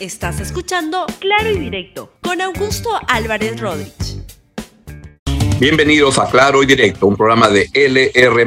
Estás escuchando Claro y Directo con Augusto Álvarez Rodríguez. Bienvenidos a Claro y Directo, un programa de LR.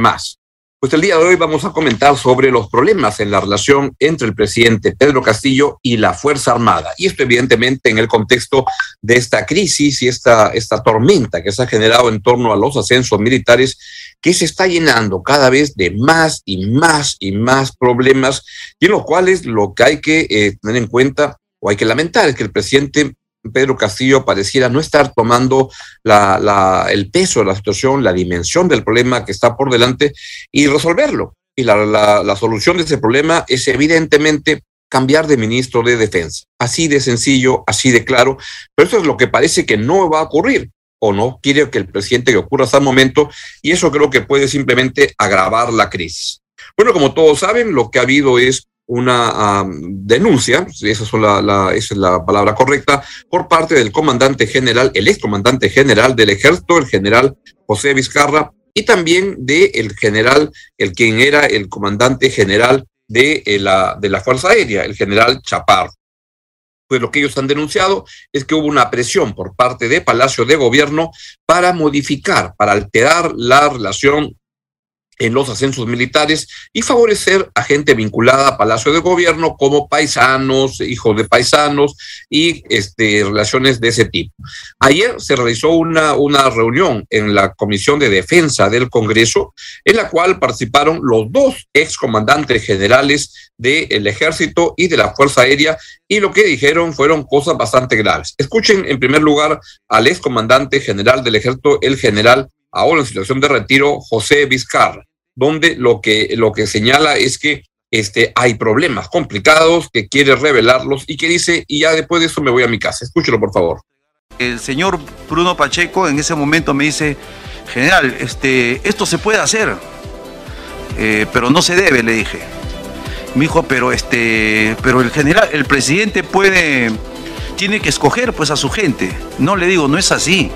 Pues el día de hoy vamos a comentar sobre los problemas en la relación entre el presidente Pedro Castillo y la Fuerza Armada. Y esto evidentemente en el contexto de esta crisis y esta, esta tormenta que se ha generado en torno a los ascensos militares que se está llenando cada vez de más y más y más problemas y en los cuales lo que hay que eh, tener en cuenta o hay que lamentar que el presidente Pedro Castillo pareciera no estar tomando el peso de la situación, la dimensión del problema que está por delante y resolverlo. Y la, solución de ese problema es evidentemente cambiar de ministro de defensa. Así de sencillo, así de claro, pero eso es lo que parece que no va a ocurrir o no quiere que el presidente que ocurra hasta el momento y eso creo que puede simplemente agravar la crisis. Bueno, como todos saben, lo que ha habido es una denuncia, esa, es la palabra correcta, por parte del comandante general, el excomandante general del ejército, el general José Vizcarra, y también del el general, el quien era el comandante general de, eh, la, de la Fuerza Aérea, el general Chaparro. Pues lo que ellos han denunciado es que hubo una presión por parte de Palacio de Gobierno para modificar, para alterar la relación en los ascensos militares y favorecer a gente vinculada a Palacio de Gobierno como paisanos, hijos de paisanos y este, relaciones de ese tipo. Ayer se realizó una, una reunión en la Comisión de Defensa del Congreso en la cual participaron los dos excomandantes generales del Ejército y de la Fuerza Aérea y lo que dijeron fueron cosas bastante graves. Escuchen en primer lugar al excomandante general del Ejército, el general ahora en situación de retiro, José Vizcarra donde lo que, lo que señala es que este, hay problemas complicados, que quiere revelarlos y que dice, y ya después de eso me voy a mi casa. Escúchelo, por favor. El señor Bruno Pacheco en ese momento me dice, general, este, esto se puede hacer, eh, pero no se debe, le dije. Me dijo, pero este, pero el general, el presidente puede, tiene que escoger pues a su gente. No le digo, no es así.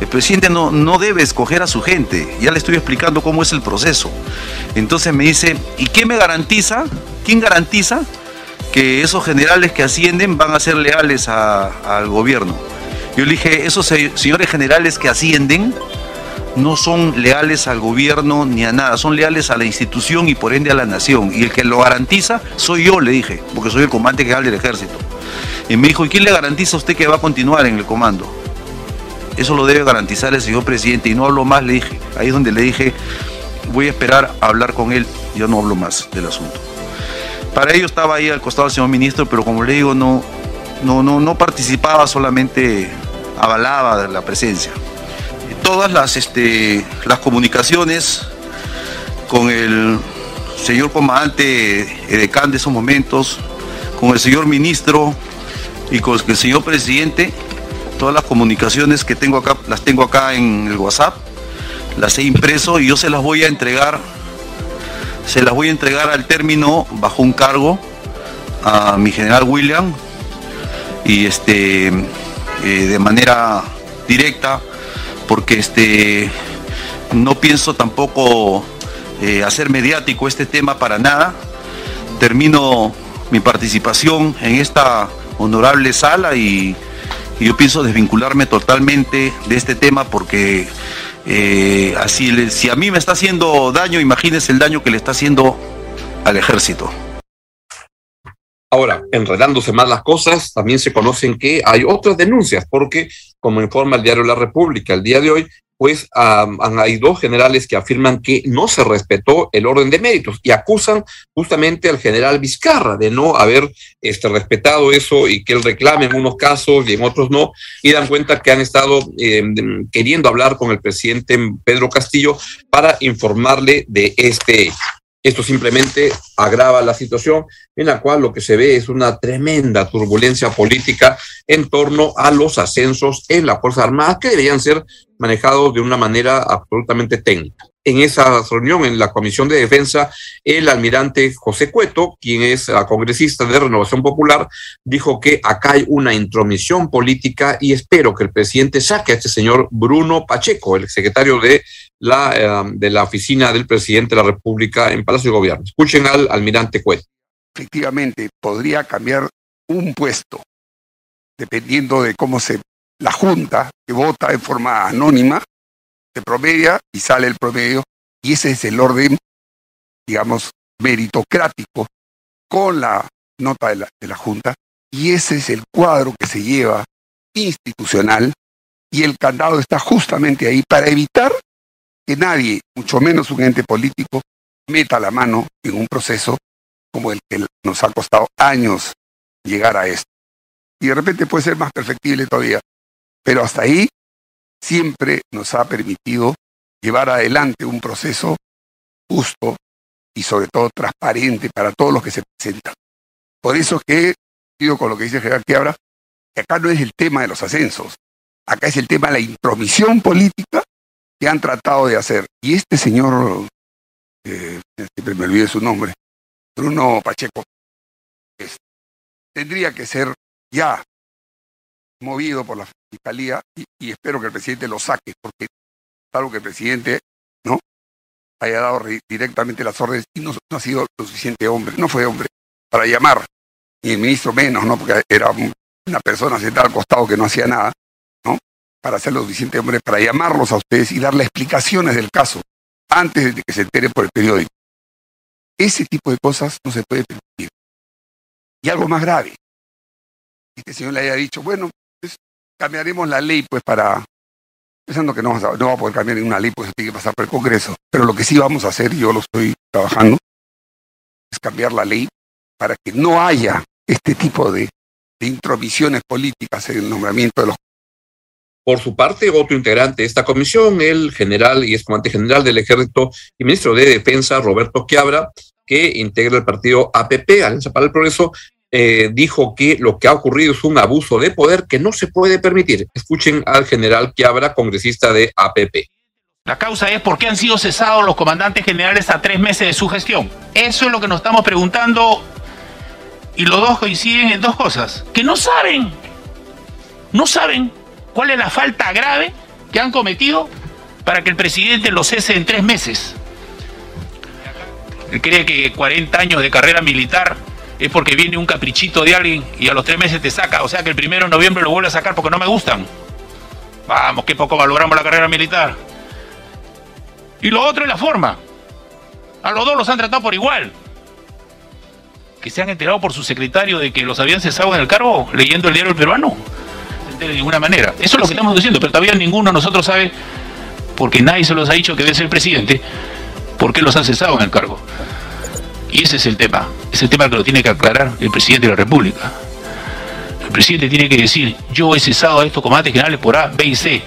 El presidente no, no debe escoger a su gente. Ya le estoy explicando cómo es el proceso. Entonces me dice, ¿y quién me garantiza? ¿Quién garantiza que esos generales que ascienden van a ser leales al gobierno? Yo le dije, esos señores generales que ascienden no son leales al gobierno ni a nada, son leales a la institución y por ende a la nación. Y el que lo garantiza soy yo, le dije, porque soy el comandante general del ejército. Y me dijo, ¿y quién le garantiza a usted que va a continuar en el comando? Eso lo debe garantizar el señor presidente y no hablo más, le dije. Ahí es donde le dije, voy a esperar a hablar con él, yo no hablo más del asunto. Para ello estaba ahí al costado del señor ministro, pero como le digo, no, no, no, no participaba, solamente avalaba la presencia. Todas las, este, las comunicaciones con el señor comandante Edecán de esos momentos, con el señor ministro y con el señor presidente, Todas las comunicaciones que tengo acá, las tengo acá en el WhatsApp, las he impreso y yo se las voy a entregar, se las voy a entregar al término bajo un cargo a mi general William y este eh, de manera directa porque este no pienso tampoco eh, hacer mediático este tema para nada. Termino mi participación en esta honorable sala y yo pienso desvincularme totalmente de este tema porque eh, así, si a mí me está haciendo daño, imagínese el daño que le está haciendo al ejército. Ahora, enredándose más las cosas, también se conocen que hay otras denuncias, porque, como informa el diario La República el día de hoy, pues hay dos generales que afirman que no se respetó el orden de méritos y acusan justamente al general Vizcarra de no haber este, respetado eso y que él reclame en unos casos y en otros no, y dan cuenta que han estado em, queriendo hablar con el presidente Pedro Castillo para informarle de este hecho. Esto simplemente agrava la situación en la cual lo que se ve es una tremenda turbulencia política en torno a los ascensos en la Fuerza Armada que deberían ser manejados de una manera absolutamente técnica. En esa reunión en la Comisión de Defensa, el almirante José Cueto, quien es congresista de Renovación Popular, dijo que acá hay una intromisión política y espero que el presidente saque a este señor Bruno Pacheco, el secretario de la, eh, de la oficina del presidente de la República en Palacio de Gobierno. Escuchen al almirante Cueto. Efectivamente, podría cambiar un puesto, dependiendo de cómo se la junta que vota en forma anónima, promedia y sale el promedio, y ese es el orden, digamos, meritocrático con la nota de la, de la junta, y ese es el cuadro que se lleva institucional, y el candado está justamente ahí para evitar que nadie, mucho menos un ente político, meta la mano en un proceso como el que nos ha costado años llegar a esto. Y de repente puede ser más perfectible todavía, pero hasta ahí siempre nos ha permitido llevar adelante un proceso justo y sobre todo transparente para todos los que se presentan. Por eso que, digo con lo que dice Gerard Quiabra, que acá no es el tema de los ascensos, acá es el tema de la intromisión política que han tratado de hacer. Y este señor, eh, siempre me olvide su nombre, Bruno Pacheco, tendría que ser ya movido por la fiscalía y, espero que el presidente lo saque, porque algo que el presidente no haya dado directamente las órdenes y no, ha sido lo suficiente hombre, no fue hombre para llamar, y el ministro menos, ¿no? Porque era una persona sentada al costado que no hacía nada, ¿no? Para ser lo suficiente hombre, para llamarlos a ustedes y darle explicaciones del caso antes de que se entere por el periódico. Ese tipo de cosas no se puede permitir. Y algo más grave, este señor le haya dicho, bueno, cambiaremos la ley pues para, pensando que no, va a poder cambiar ninguna ley, pues tiene que pasar por el Congreso, pero lo que sí vamos a hacer, yo lo estoy trabajando, es cambiar la ley para que no haya este tipo de, de intromisiones políticas en el nombramiento de los por su parte, otro integrante de esta comisión, el general y excomandante general del Ejército y ministro de Defensa, Roberto Quiabra, que integra el partido APP, Alianza para el Progreso, eh, dijo que lo que ha ocurrido es un abuso de poder que no se puede permitir. Escuchen al general Quiabra, congresista de APP. La causa es por qué han sido cesados los comandantes generales a tres meses de su gestión. Eso es lo que nos estamos preguntando y los dos coinciden en dos cosas. Que no saben, no saben cuál es la falta grave que han cometido para que el presidente los cese en tres meses. Él cree que 40 años de carrera militar es porque viene un caprichito de alguien y a los tres meses te saca. O sea que el primero de noviembre lo vuelve a sacar porque no me gustan. Vamos, qué poco valoramos la carrera militar. Y lo otro es la forma. A los dos los han tratado por igual. Que se han enterado por su secretario de que los habían cesado en el cargo leyendo el diario Peruano. De ninguna manera. Eso es lo que estamos diciendo, pero todavía ninguno de nosotros sabe, porque nadie se los ha dicho que debe ser presidente, por qué los han cesado en el cargo. Y ese es el tema. Es el tema que lo tiene que aclarar el presidente de la República. El presidente tiene que decir, yo he cesado a estos comandantes generales por A, B y C.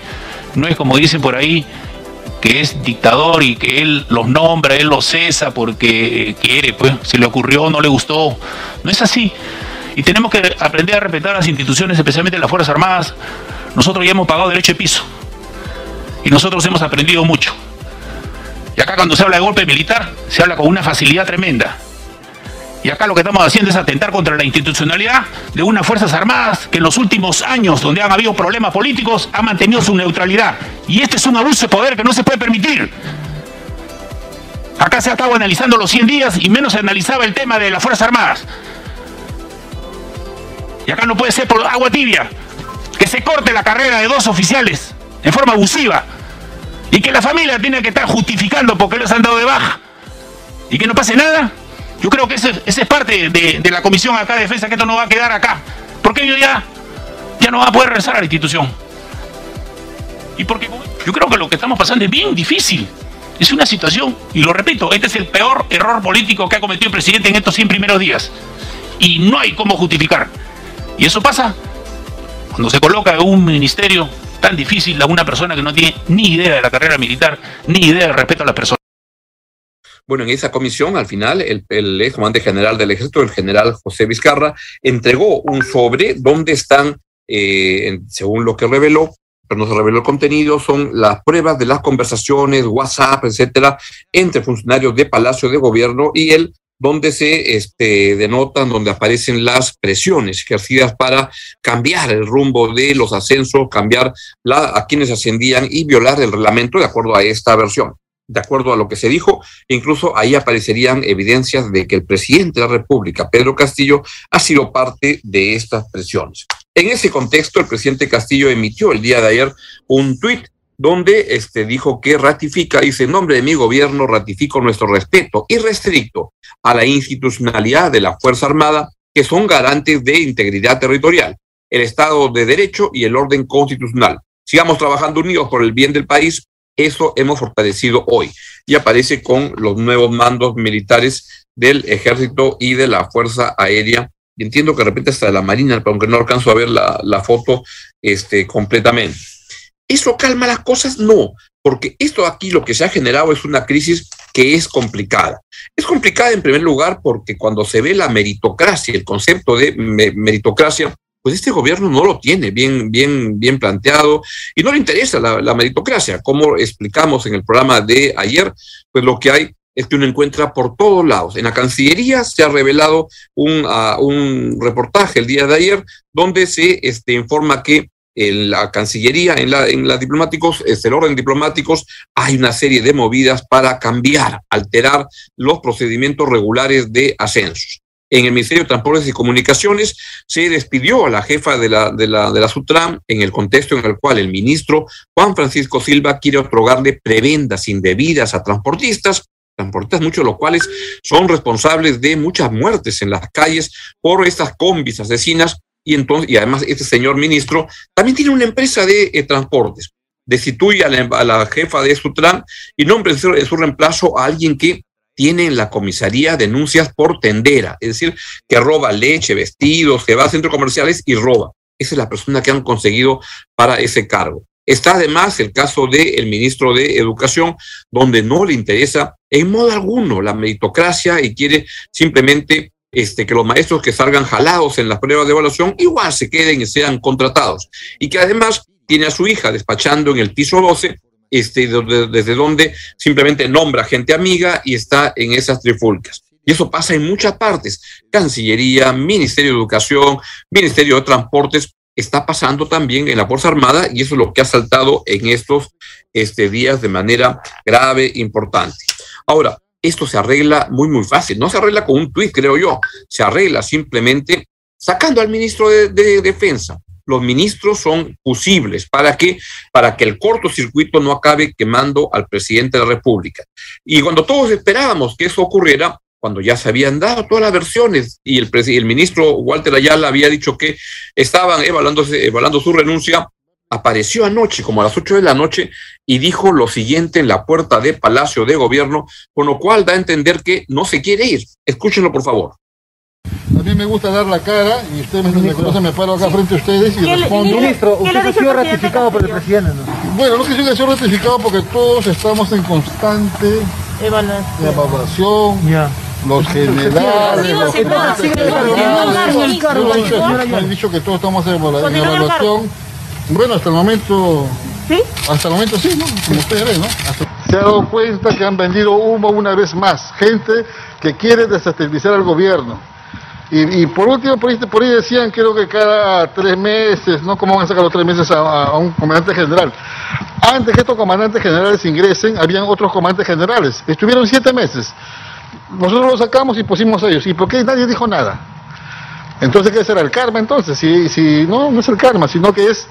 No es como dicen por ahí, que es dictador y que él los nombra, él los cesa porque quiere, pues, se le ocurrió, no le gustó. No es así. Y tenemos que aprender a respetar las instituciones, especialmente las Fuerzas Armadas. Nosotros ya hemos pagado derecho de piso. Y nosotros hemos aprendido mucho. Y acá cuando se habla de golpe militar, se habla con una facilidad tremenda. Y acá lo que estamos haciendo es atentar contra la institucionalidad de unas Fuerzas Armadas que en los últimos años, donde han habido problemas políticos, han mantenido su neutralidad. Y este es un abuso de poder que no se puede permitir. Acá se ha estado analizando los 100 días y menos se analizaba el tema de las Fuerzas Armadas. Y acá no puede ser por agua tibia que se corte la carrera de dos oficiales en forma abusiva y que la familia tiene que estar justificando porque los han dado de baja y que no pase nada. Yo creo que esa es parte de, la comisión acá de defensa, que esto no va a quedar acá. Porque ellos ya, ya no va a poder regresar a la institución. Y porque yo creo que lo que estamos pasando es bien difícil. Es una situación, y lo repito, este es el peor error político que ha cometido el presidente en estos 100 primeros días. Y no hay cómo justificar. Y eso pasa cuando se coloca un ministerio tan difícil a una persona que no tiene ni idea de la carrera militar, ni idea del respeto a las personas. Bueno, en esa comisión, al final, el, el comandante general del ejército, el general José Vizcarra, entregó un sobre donde están, eh, según lo que reveló, pero no se reveló el contenido, son las pruebas de las conversaciones, WhatsApp, etcétera, entre funcionarios de Palacio de Gobierno y el donde se este, denotan, donde aparecen las presiones ejercidas para cambiar el rumbo de los ascensos, cambiar la, a quienes ascendían y violar el reglamento de acuerdo a esta versión. de acuerdo a lo que se dijo, incluso ahí aparecerían evidencias de que el presidente de la República, Pedro Castillo, ha sido parte de estas presiones. En ese contexto, el presidente Castillo emitió el día de ayer un tuit donde este, dijo que ratifica, dice, en nombre de mi gobierno ratifico nuestro respeto irrestricto a la institucionalidad de la Fuerza Armada, que son garantes de integridad territorial, el Estado de Derecho y el orden constitucional. Sigamos trabajando unidos por el bien del país. Eso hemos fortalecido hoy. Y aparece con los nuevos mandos militares del ejército y de la Fuerza Aérea. Entiendo que de repente hasta de la Marina, aunque no alcanzo a ver la, la foto este, completamente. ¿Eso calma las cosas? No, porque esto aquí lo que se ha generado es una crisis que es complicada. Es complicada en primer lugar porque cuando se ve la meritocracia, el concepto de meritocracia, pues este gobierno no lo tiene bien, bien, bien planteado y no le interesa la, meritocracia. Como explicamos en el programa de ayer, pues lo que hay es que uno encuentra por todos lados. En la Cancillería se ha revelado un, ah, un reportaje el día de ayer donde se este, informa que en la Cancillería, en la, en diplomáticos, es el orden diplomáticos, hay una serie de movidas para cambiar, alterar los procedimientos regulares de ascensos. En el Ministerio de Transportes y Comunicaciones se despidió a la jefa de la, de la, de la SUTRAM en el contexto en el cual el ministro Juan Francisco Silva quiere otorgarle prebendas indebidas a transportistas transportistas, muchos de los cuales son responsables de muchas muertes en las calles por estas combis asesinas y entonces, y además este señor ministro también tiene una empresa de eh, transportes. Destituye a la, jefa de Sutran y nombra en su, reemplazo a alguien que tiene en la comisaría denuncias por tendera, es decir, que roba leche, vestidos, que va a centros comerciales y roba. Esa es la persona que han conseguido para ese cargo. Está además el caso del ministro de Educación, donde no le interesa en modo alguno la meritocracia y quiere simplemente este, que los maestros que salgan jalados en las pruebas de evaluación igual se queden y sean contratados. Y que además tiene a su hija despachando en el piso 12, este, desde donde simplemente nombra gente amiga y está en esas trifulcas. Y eso pasa en muchas partes. Cancillería, Ministerio de Educación, Ministerio de Transportes, está pasando también en la Fuerza Armada y eso es lo que ha saltado en estos este, días de manera grave, importante. Ahora, esto se arregla muy, muy fácil. No se arregla con un tuit, creo yo. Se arregla simplemente sacando al ministro de, Defensa. Los ministros son posibles para que, para que el cortocircuito no acabe quemando al presidente de la República. Y cuando todos esperábamos que eso ocurriera, cuando ya se habían dado todas las versiones y el, el ministro Walter Ayala había dicho que estaban evaluando su renuncia, apareció anoche, como a las 8 de la noche, y dijo lo siguiente en la puerta de Palacio de Gobierno, con lo cual da a entender que no se quiere ir. Escúchenlo, por favor. A mí me gusta dar la cara y ustedes me, conocen, me paro acá frente a ustedes y respondo. Ministro, usted ha sido ratificado por el presidente, ¿no? Bueno, no que yo sido ratificado porque todos estamos en constante evaluación. Ya. Los generales, los me han dicho que todos estamos en evaluación bueno, hasta el momento. ¿Sí? Hasta el momento sí, ¿no? Como ustedes ven, ¿no? Se ha dado cuenta que han vendido humo una vez más. Gente que quiere desestabilizar al gobierno. Y, por último, por ahí, decían, creo que cada tres meses, ¿no? ¿Cómo van a sacar los tres meses a, un comandante general? Antes que estos comandantes generales ingresen, habían otros comandantes generales. Estuvieron siete meses. Nosotros los sacamos y pusimos a ellos. ¿Y por qué nadie dijo nada? Entonces, ¿qué será el karma entonces? Si, si no, no es el karma, sino que es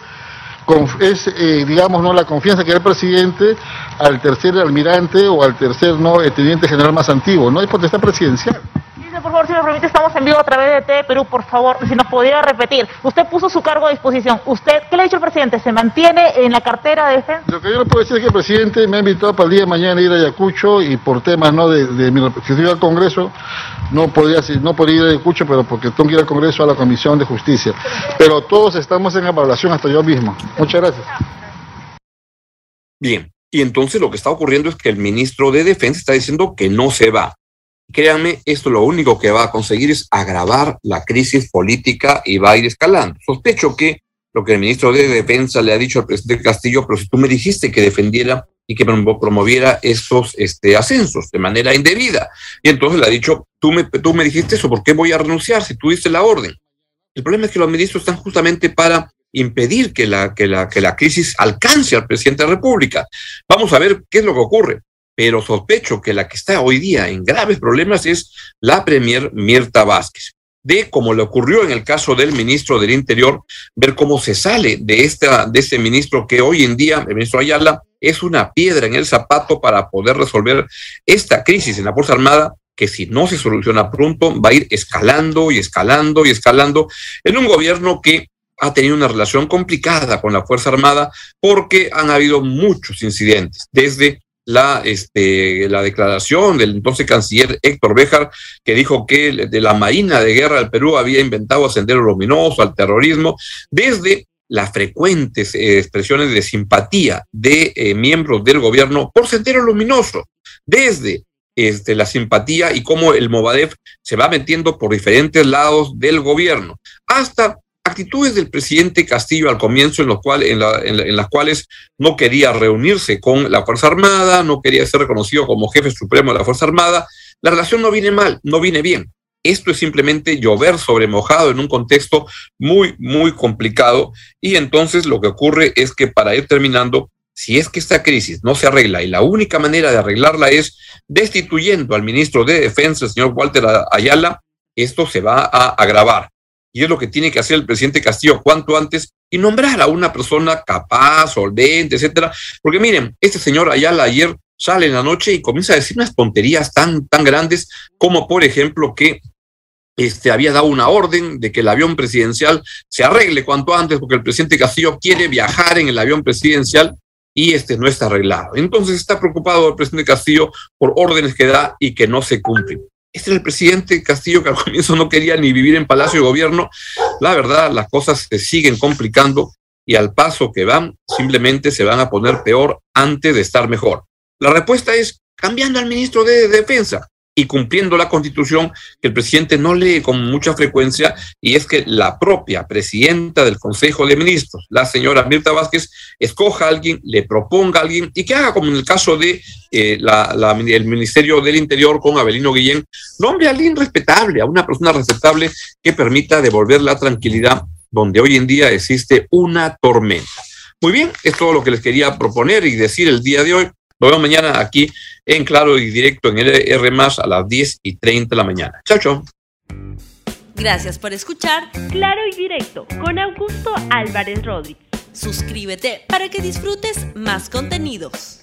es, eh, digamos, no la confianza que da el presidente al tercer almirante o al tercer no teniente general más antiguo. No hay potestad presidencial por favor, si me permite, estamos en vivo a través de TV Perú, por favor, si nos pudiera repetir. Usted puso su cargo a disposición. ¿Usted qué le ha dicho el presidente? ¿Se mantiene en la cartera de defensa? Lo que yo le puedo decir es que el presidente me ha invitado para el día de mañana a ir a Ayacucho y por temas no de, de mi representación al Congreso, no podría, no podría ir a Ayacucho, pero porque tengo que ir al Congreso a la Comisión de Justicia. Pero todos estamos en evaluación, hasta yo mismo. Muchas gracias. Bien, y entonces lo que está ocurriendo es que el ministro de Defensa está diciendo que no se va. Créanme, esto lo único que va a conseguir es agravar la crisis política y va a ir escalando. Sospecho que lo que el ministro de Defensa le ha dicho al presidente Castillo, pero si tú me dijiste que defendiera y que promoviera esos este, ascensos de manera indebida. Y entonces le ha dicho, tú me, tú me dijiste eso, ¿por qué voy a renunciar si tú diste la orden? El problema es que los ministros están justamente para impedir que la, que la, que la crisis alcance al presidente de la República. Vamos a ver qué es lo que ocurre. Pero sospecho que la que está hoy día en graves problemas es la Premier Mirta Vázquez. De como le ocurrió en el caso del ministro del Interior, ver cómo se sale de, esta, de este ministro que hoy en día, el ministro Ayala, es una piedra en el zapato para poder resolver esta crisis en la Fuerza Armada que si no se soluciona pronto va a ir escalando y escalando y escalando en un gobierno que ha tenido una relación complicada con la Fuerza Armada porque han habido muchos incidentes, desde la, este, la declaración del entonces canciller Héctor Béjar, que dijo que de la Marina de Guerra del Perú había inventado Sendero Luminoso, al terrorismo, desde las frecuentes eh, expresiones de simpatía de eh, miembros del gobierno por Sendero Luminoso, desde este, la simpatía y cómo el Movadef se va metiendo por diferentes lados del gobierno, hasta actitudes del presidente Castillo al comienzo en, los cual, en, las cuales no quería reunirse con la Fuerza Armada, no quería ser reconocido como jefe supremo de la Fuerza Armada. La relación no viene mal, no viene bien. Esto es simplemente llover sobre mojado en un contexto muy, muy complicado. Y entonces lo que ocurre es que para ir terminando, si es que esta crisis no se arregla y la única manera de arreglarla es destituyendo al ministro de Defensa, el señor Walter Ayala, esto se va a agravar y es lo que tiene que hacer el presidente Castillo cuanto antes y nombrar a una persona capaz, solvente, etcétera. Porque miren, este señor Ayala ayer sale en la noche y comienza a decir unas tonterías tan, tan grandes como, por ejemplo, que este, había dado una orden de que el avión presidencial se arregle cuanto antes, porque el presidente Castillo quiere viajar en el avión presidencial y este no está arreglado. Entonces está preocupado el presidente Castillo por órdenes que da y que no se cumplen. Este era el presidente Castillo que al comienzo no quería ni vivir en Palacio de Gobierno. La verdad, las cosas se siguen complicando y al paso que van, simplemente se van a poner peor antes de estar mejor. La respuesta es cambiando al ministro de Defensa y cumpliendo la constitución que el presidente no lee con mucha frecuencia y es que la propia presidenta del Consejo de Ministros, la señora Mirta Vázquez, escoja a alguien, le proponga a alguien y que haga como en el caso de eh, el Ministerio del Interior con Abelino Guillén, nombre a alguien respetable, a una persona respetable que permita devolver la tranquilidad donde hoy en día existe una tormenta. Muy bien, es todo lo que les quería proponer y decir el día de hoy. Nos vemos mañana aquí en Claro y Directo en LR más a las 10 y 30 de la mañana. Chao, chao. Gracias por escuchar Claro y Directo con Augusto Álvarez Rodríguez. Suscríbete para que disfrutes más contenidos.